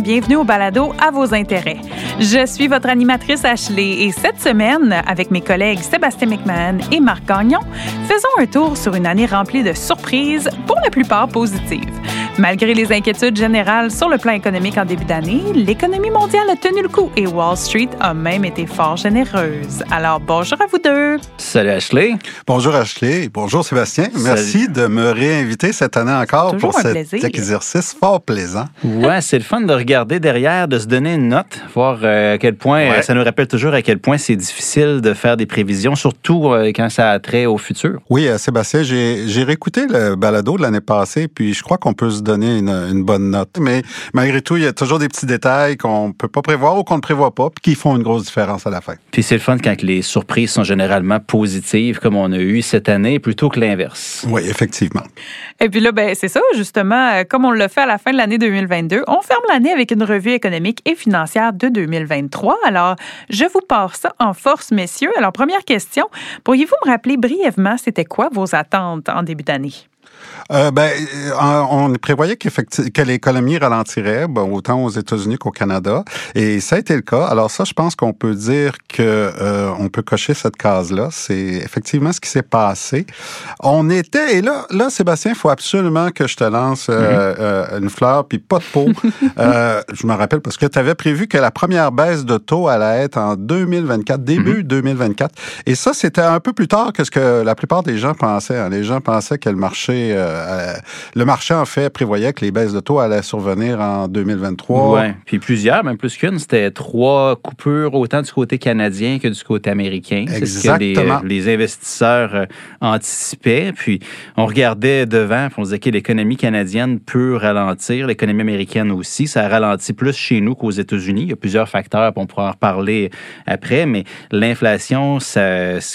bienvenue au balado à vos intérêts. Je suis votre animatrice Ashley et cette semaine, avec mes collègues Sébastien McMahon et Marc Gagnon, faisons un tour sur une année remplie de surprises, pour la plupart positives. Malgré les inquiétudes générales sur le plan économique en début d'année, l'économie mondiale a tenu le coup et Wall Street a même été fort généreuse. Alors bonjour à vous deux. Salut Ashley. Bonjour Ashley. Bonjour Sébastien. Merci de me réinviter cette année encore pour cet exercice fort plaisant. Ouais, c'est le fun de regarder derrière, de se donner une note, voir euh, à quel point, ça nous rappelle toujours à quel point c'est difficile de faire des prévisions, surtout euh, quand ça a trait au futur. Oui, euh, Sébastien, j'ai réécouté le balado de l'année passée, puis je crois qu'on peut se donner une, bonne note. Mais malgré tout, il y a toujours des petits détails qu'on peut pas prévoir ou qu'on ne prévoit pas, puis qui font une grosse différence à la fin. Puis c'est le fun quand les surprises sont généralement positives, comme on a eu cette année, plutôt que l'inverse. Oui, effectivement. Et puis là, ben, c'est ça, justement, euh, comme on l'a fait à la fin de l'année 2022, on ferme l'année avec une revue économique et financière de 2023. Alors, je vous passe ça en force, messieurs. Alors, première question, pourriez-vous me rappeler brièvement, c'était quoi vos attentes en début d'année? Euh, ben, euh, on prévoyait que l'économie ralentirait, bon, autant aux États-Unis qu'au Canada, et ça a été le cas. Alors ça, je pense qu'on peut dire que euh, on peut cocher cette case-là. C'est effectivement ce qui s'est passé. On était, et là, là, Sébastien, il faut absolument que je te lance mm-hmm. une fleur puis pas de peau. je me rappelle parce que tu avais prévu que la première baisse de taux allait être en 2024, début 2024, mm-hmm. et ça, c'était un peu plus tard que ce que la plupart des gens pensaient. Hein. Les gens pensaient que le marché euh, le marché, en fait, prévoyait que les baisses de taux allaient survenir en 2023. Oui, puis plusieurs, même plus qu'une. C'était trois coupures, autant du côté canadien que du côté américain. C'est ce que les, investisseurs euh, anticipaient. Puis on regardait devant, puis on disait que l'économie canadienne peut ralentir, l'économie américaine aussi. Ça ralentit plus chez nous qu'aux États-Unis. Il y a plusieurs facteurs, on pourra en reparler après, mais l'inflation,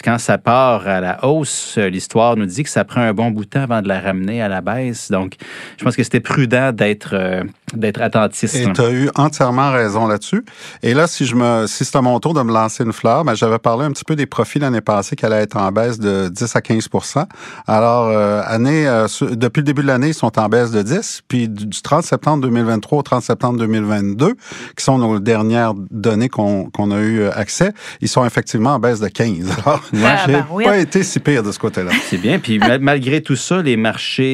quand ça part à la hausse, l'histoire nous dit que ça prend un bon bout de temps avant de la ramener à la baisse. Donc, je pense que c'était prudent d'être euh, d'être attentiste. Et tu as eu entièrement raison là-dessus. Et là, si je me si c'est à mon tour de me lancer une fleur, ben, j'avais parlé un petit peu des profits l'année passée qui allaient être en baisse de 10 à 15% Alors, euh, année, euh, depuis le début de l'année, ils sont en baisse de 10. Puis du 30 septembre 2023 au 30 septembre 2022, qui sont nos dernières données qu'on a eu accès, ils sont effectivement en baisse de 15. Alors, ouais, j'ai ben pas été si pire de ce côté-là. C'est bien. Puis malgré tout ça, les marchés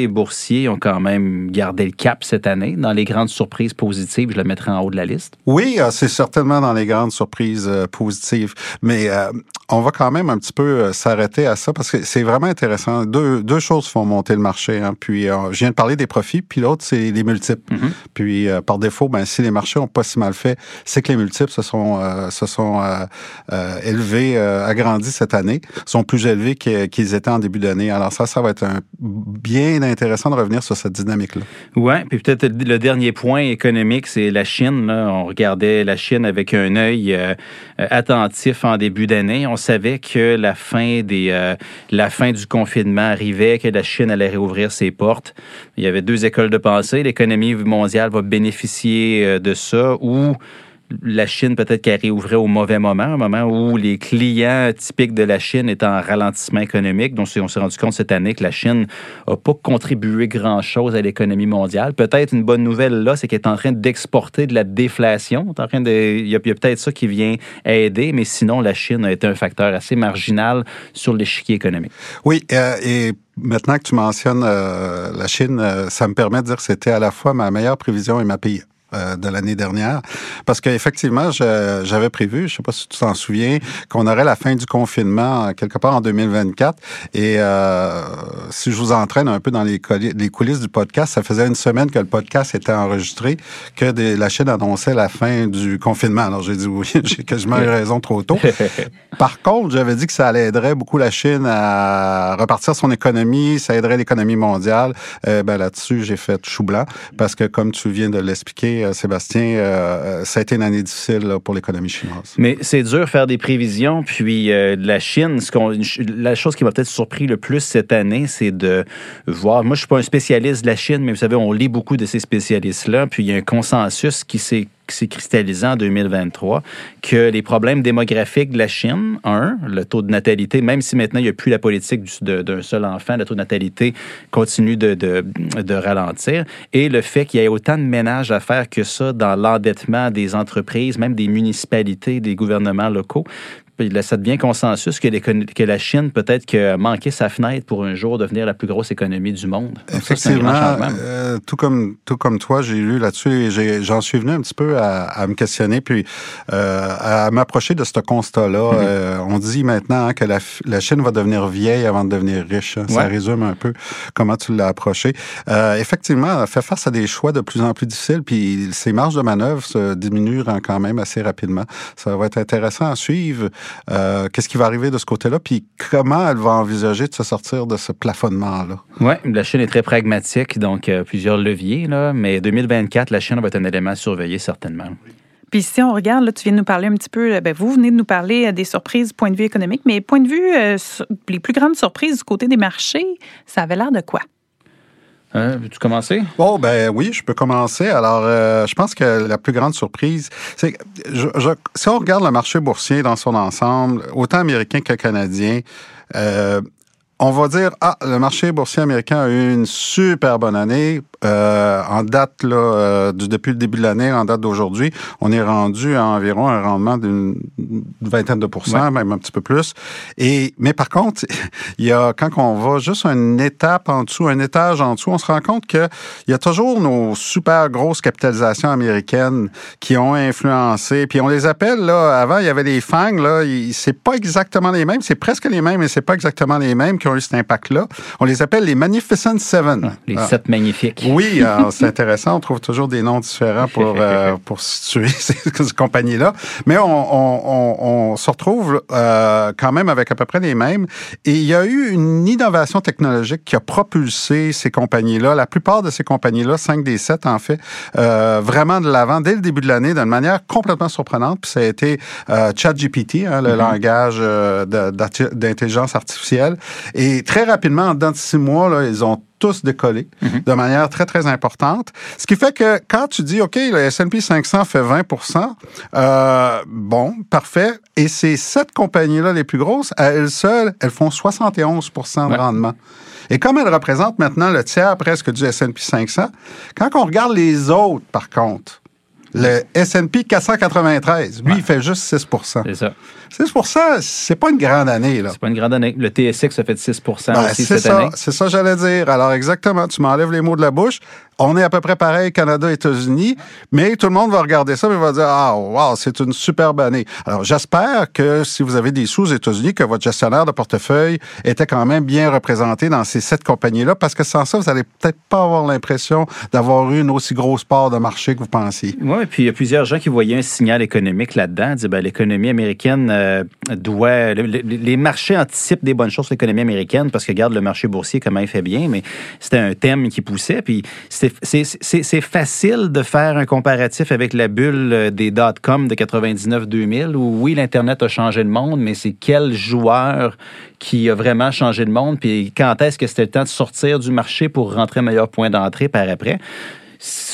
boursiers ont quand même gardé le cap cette année. Dans les grandes surprises positives, je le mettrai en haut de la liste. Oui, euh, c'est certainement dans les grandes surprises euh, positives. Mais euh, on va quand même un petit peu s'arrêter à ça parce que c'est vraiment intéressant. Deux, deux, choses font monter le marché. Hein. Puis, je viens de parler des profits, puis l'autre, c'est les multiples. Mm-hmm. Puis, par défaut, ben, si les marchés n'ont pas si mal fait, c'est que les multiples se sont, se sont élevés, agrandis cette année, sont plus élevés qu'ils étaient en début d'année. Alors ça, ça va être un bien intéressant de revenir sur cette dynamique-là. Oui, puis peut-être le dernier point économique, c'est la Chine. On regardait la Chine avec un œil euh, attentif en début d'année. On savait que la fin, euh, la fin du confinement arrivait, que la Chine allait réouvrir ses portes. Il y avait deux écoles de pensée. L'économie mondiale va bénéficier euh, de ça ou la Chine peut-être qu'elle réouvrait au mauvais moment, un moment où les clients typiques de la Chine étaient en ralentissement économique. Donc, on s'est rendu compte cette année que la Chine n'a pas contribué grand-chose à l'économie mondiale. Peut-être une bonne nouvelle là, c'est qu'elle est en train d'exporter de la déflation. Il y a, peut-être ça qui vient aider, mais sinon, la Chine a été un facteur assez marginal sur l'échiquier économique. Oui, euh, et maintenant que tu mentionnes euh, la Chine, euh, ça me permet de dire que c'était à la fois ma meilleure prévision et ma pire. Euh, de l'année dernière. Parce qu'effectivement, j'avais prévu, je ne sais pas si tu t'en souviens, qu'on aurait la fin du confinement quelque part en 2024. Et euh, si je vous entraîne un peu dans les, les, coulisses du podcast, ça faisait une semaine que le podcast était enregistré, que la Chine annonçait la fin du confinement. Alors j'ai dit oui, j'ai quasiment eu raison trop tôt. Par contre, j'avais dit que ça aiderait beaucoup la Chine à repartir son économie, ça aiderait l'économie mondiale. Euh, ben, Là-dessus, j'ai fait chou blanc parce que comme tu viens de l'expliquer, euh, Sébastien, euh, euh, ça a été une année difficile pour l'économie chinoise. Mais c'est dur de faire des prévisions. Puis la Chine, la chose qui m'a peut-être surpris le plus cette année, c'est de voir. Moi, je suis pas un spécialiste de la Chine, mais vous savez, on lit beaucoup de ces spécialistes-là. Puis il y a un consensus qui s'est s'est cristallisé en 2023 que les problèmes démographiques de la Chine, un, le taux de natalité, même si maintenant il n'y a plus la politique d'un seul enfant, le taux de natalité continue de, de, de ralentir, et le fait qu'il y ait autant de ménages à faire que ça dans l'endettement des entreprises, même des municipalités, des gouvernements locaux, ça devient consensus que, que la Chine peut-être que manqué sa fenêtre pour un jour devenir la plus grosse économie du monde. Effectivement, euh, tout comme tout comme toi, j'ai lu là-dessus et j'en suis venu un petit peu à, me questionner puis euh, à m'approcher de ce constat-là. Mm-hmm. Euh, on dit maintenant hein, que la, la, Chine va devenir vieille avant de devenir riche. Ça résume un peu comment tu l'as approché. effectivement, elle fait face à des choix de plus en plus difficiles puis ses marges de manœuvre se diminuent quand même assez rapidement. Ça va être intéressant à suivre. Euh, qu'est-ce qui va arriver de ce côté-là, puis comment elle va envisager de se sortir de ce plafonnement-là? Oui, la Chine est très pragmatique, donc euh, plusieurs leviers, là, mais 2024, la Chine va être un élément à surveiller certainement. Puis si on regarde, là, tu viens de nous parler un petit peu, euh, ben, vous venez de nous parler des surprises point de vue économique, mais point de vue, les plus grandes surprises du côté des marchés, ça avait l'air de quoi? Hein, veux-tu commencer? Oh, ben oui, je peux commencer. Alors, euh, je pense que la plus grande surprise, c'est que si on regarde le marché boursier dans son ensemble, autant américain que canadien, euh, on va dire, ah, le marché boursier américain a eu une super bonne année. Euh, en date, là, euh, depuis le début de l'année, en date d'aujourd'hui, on est rendu à environ un rendement d'une vingtaine de pourcents, même un petit peu plus. Et, mais par contre, il y a, quand on va juste une étape en dessous, un étage en dessous, on se rend compte qu'il y a toujours nos super grosses capitalisations américaines qui ont influencé. Puis on les appelle, là, avant, il y avait les FANG, là, c'est pas exactement les mêmes, c'est presque les mêmes, mais c'est pas exactement les mêmes qui ont eu cet impact-là. On les appelle les Magnificent Seven. Les ah. sept magnifiques. Oui, c'est intéressant. On trouve toujours des noms différents pour, euh, pour situer ces, compagnies-là. Mais on, on, se retrouve euh, quand même avec à peu près les mêmes. Et il y a eu une innovation technologique qui a propulsé ces compagnies-là. La plupart de ces compagnies-là, 5 des 7 en fait, euh, vraiment de l'avant dès le début de l'année d'une manière complètement surprenante. Puis ça a été ChatGPT, hein, le mm-hmm. langage d'intelligence artificielle. Et très rapidement, en dans six mois, là, ils ont tous décollé mhm. de manière très, très importante. Ce qui fait que quand tu dis, OK, le S&P 500 fait 20% euh, bon, parfait. Et ces sept compagnies-là, les plus grosses, à elles seules, elles font 71% de rendement. Et comme elles représentent maintenant le tiers presque du S&P 500, quand on regarde les autres, par contre, le S&P 493, lui, il fait juste 6% C'est ça. 6% c'est pas une grande année. là. C'est pas une grande année. Le TSX a fait 6 ben, aussi cette année. C'est ça, j'allais dire. Alors, exactement, tu m'enlèves les mots de la bouche. On est à peu près pareil Canada, États-Unis, mais tout le monde va regarder ça et va dire ah wow, c'est une superbe année. Alors j'espère que si vous avez des sous aux États-Unis, que votre gestionnaire de portefeuille était quand même bien représenté dans ces sept compagnies-là, parce que sans ça, vous allez peut-être pas avoir l'impression d'avoir eu une aussi grosse part de marché que vous pensiez. Oui, puis il y a plusieurs gens qui voyaient un signal économique là-dedans, disaient ben, l'économie américaine euh, doit, les marchés anticipent des bonnes choses l'économie américaine parce que regarde le marché boursier comment il fait bien, mais c'était un thème qui poussait, puis c'était c'est facile de faire un comparatif avec la bulle euh, des dot-com de 99-2000 où oui, l'Internet a changé le monde, mais c'est quel joueur qui a vraiment changé le monde, puis quand est-ce que c'était le temps de sortir du marché pour rentrer meilleur point d'entrée par après?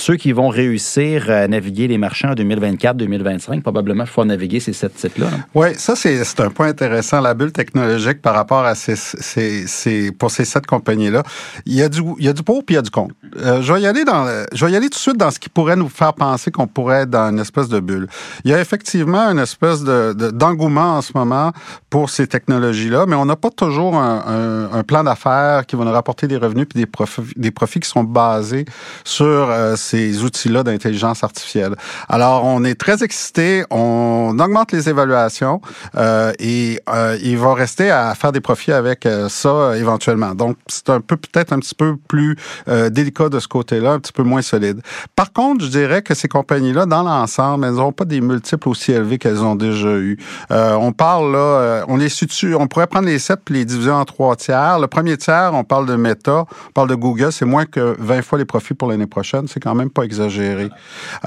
Ceux qui vont réussir à naviguer les marchés en 2024-2025, probablement, il faut naviguer ces sept sites-là. Oui, ça, c'est un point intéressant, la bulle technologique par rapport à ces, pour ces sept compagnies-là. Il y a du, il y a du pour puis il y a du contre. Euh, je, vais y aller dans, je vais y aller tout de suite dans ce qui pourrait nous faire penser qu'on pourrait être dans une espèce de bulle. Il y a effectivement une espèce d'engouement de, d'engouement en ce moment pour ces technologies-là, mais on n'a pas toujours un, un, plan d'affaires qui va nous rapporter des revenus puis des profits, des profits qui sont basés sur euh, ces outils-là d'intelligence artificielle. Alors, on est très excités, on augmente les évaluations euh, et euh, il va rester à faire des profits avec ça éventuellement. Donc, c'est un peu peut-être un petit peu plus délicat de ce côté-là, un petit peu moins solide. Par contre, je dirais que ces compagnies-là, dans l'ensemble, elles n'ont pas des multiples aussi élevés qu'elles ont déjà eu. on parle là, on les situe, on pourrait prendre les sept puis les diviser en trois tiers. Le premier tiers, on parle de Meta, on parle de Google, c'est moins que 20 fois les profits pour l'année prochaine c'est quand même pas exagéré.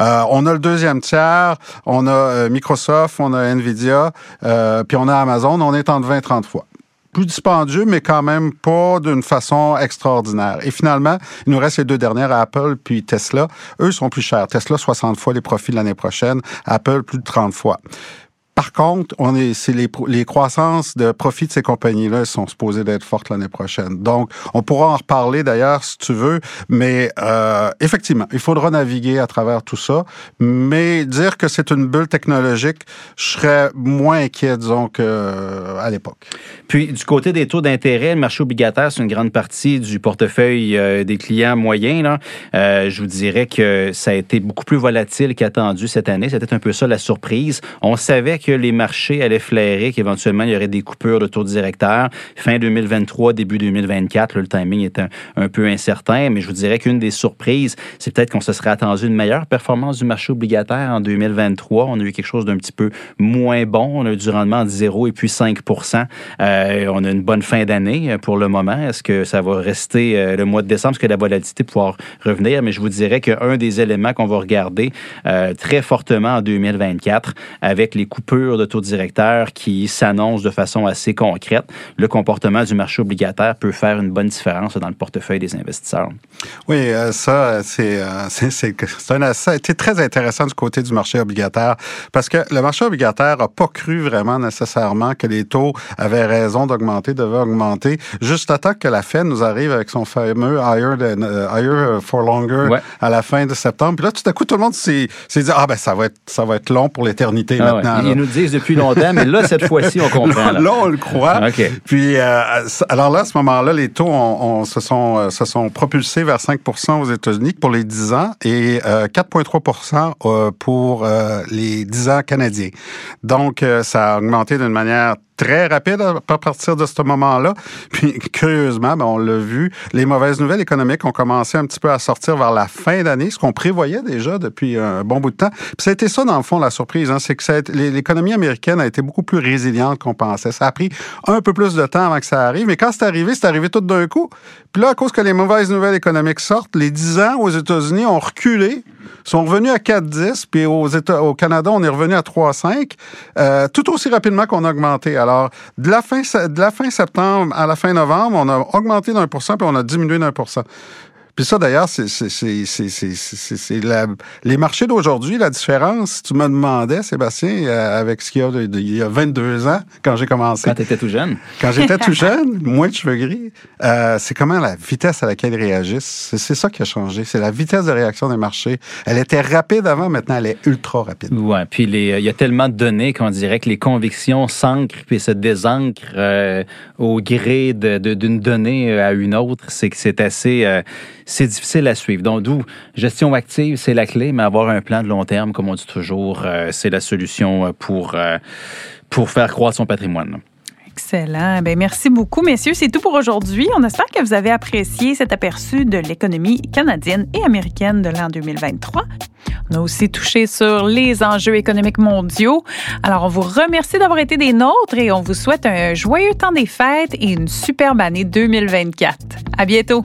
Euh, on a le deuxième tiers, on a euh, Microsoft, on a Nvidia, euh, puis on a Amazon, on est entre 20 30 fois plus dispendieux, mais quand même pas d'une façon extraordinaire. Et finalement, il nous reste les deux dernières, Apple puis Tesla. Eux sont plus chers. Tesla, 60 fois les profits l'année prochaine. Apple, plus de 30 fois. Par contre, on est, les, les croissances de profit de ces compagnies-là sont supposées d'être fortes l'année prochaine. Donc, on pourra en reparler d'ailleurs si tu veux, mais euh, effectivement, il faudra naviguer à travers tout ça. Mais dire que c'est une bulle technologique, je serais moins inquiet, disons, qu'à l'époque. Puis, du côté des taux d'intérêt, le marché obligataire, c'est une grande partie du portefeuille euh, des clients moyens. Là. Euh, je vous dirais que ça a été beaucoup plus volatile qu'attendu cette année. C'était un peu ça la surprise. On savait que que les marchés allaient flairer qu'éventuellement il y aurait des coupures de taux directeur. Fin 2023, début 2024, le timing est un, peu incertain, mais je vous dirais qu'une des surprises, c'est peut-être qu'on se serait attendu une meilleure performance du marché obligataire en 2023. On a eu quelque chose d'un petit peu moins bon. On a eu du rendement de 0 et puis 5 euh, On a une bonne fin d'année euh, pour le moment. Est-ce que ça va rester euh, le mois de décembre? Est-ce que la volatilité pouvoir revenir? Mais je vous dirais qu'un des éléments qu'on va regarder très fortement en 2024 avec les coupures de taux directeur qui s'annonce de façon assez concrète, le comportement du marché obligataire peut faire une bonne différence dans le portefeuille des investisseurs. Oui, euh, ça, c'est euh, un, ça a été très intéressant du côté du marché obligataire parce que le marché obligataire n'a pas cru vraiment nécessairement que les taux avaient raison d'augmenter, devaient augmenter, juste à temps que la Fed nous arrive avec son fameux higher, euh, higher for longer à la fin de septembre. Puis là, tout à coup, tout le monde s'est dit, ah ben ça va être, ça va être long pour l'éternité ah maintenant le disent depuis longtemps, mais là, cette fois-ci, on comprend. Là. on le croit. Puis, euh, alors là, à ce moment-là, les taux on, se, sont, euh, se sont propulsés vers 5% aux États-Unis pour les 10 ans et 4,3% euh, pour les 10 ans canadiens. Donc, ça a augmenté d'une manière très rapide à partir de ce moment-là. Puis, curieusement, ben, on l'a vu, les mauvaises nouvelles économiques ont commencé un petit peu à sortir vers la fin d'année, ce qu'on prévoyait déjà depuis un bon bout de temps. Puis, ça a été ça, dans le fond, la surprise. Hein, c'est que l'économie américaine a été beaucoup plus résiliente qu'on pensait. Ça a pris un peu plus de temps avant que ça arrive, mais quand c'est arrivé, c'est arrivé tout d'un coup. Puis là, à cause que les mauvaises nouvelles économiques sortent, les 10 ans aux États-Unis ont reculé sont revenus à 4,10, puis aux États, au Canada, on est revenu à 3,5, euh, tout aussi rapidement qu'on a augmenté. De la, fin, de la fin septembre à la fin novembre, on a augmenté d'un pour cent, puis on a diminué d'un pour cent. Puis ça, d'ailleurs, c'est les marchés d'aujourd'hui, la différence. Tu me demandais, Sébastien, euh, avec ce qu'il y a il y a 22 ans, quand j'ai commencé. Quand tu étais tout jeune. Quand j'étais tout jeune, moins de cheveux gris, euh, c'est comment la vitesse à laquelle ils réagissent. C'est ça qui a changé. C'est la vitesse de réaction des marchés. Elle était rapide avant, maintenant, elle est ultra rapide. Oui, puis il y a tellement de données qu'on dirait que les convictions s'ancrent puis se désancrent euh, au gré d'une de, donnée à une autre. C'est que c'est assez c'est difficile à suivre. Donc, d'où gestion active, c'est la clé, mais avoir un plan de long terme, comme on dit toujours, euh, c'est la solution pour, euh, pour faire croître son patrimoine. Excellent. Bien, merci beaucoup, messieurs. C'est tout pour aujourd'hui. On espère que vous avez apprécié cet aperçu de l'économie canadienne et américaine de l'an 2023. On a aussi touché sur les enjeux économiques mondiaux. Alors, on vous remercie d'avoir été des nôtres et on vous souhaite un joyeux temps des fêtes et une superbe année 2024. À bientôt.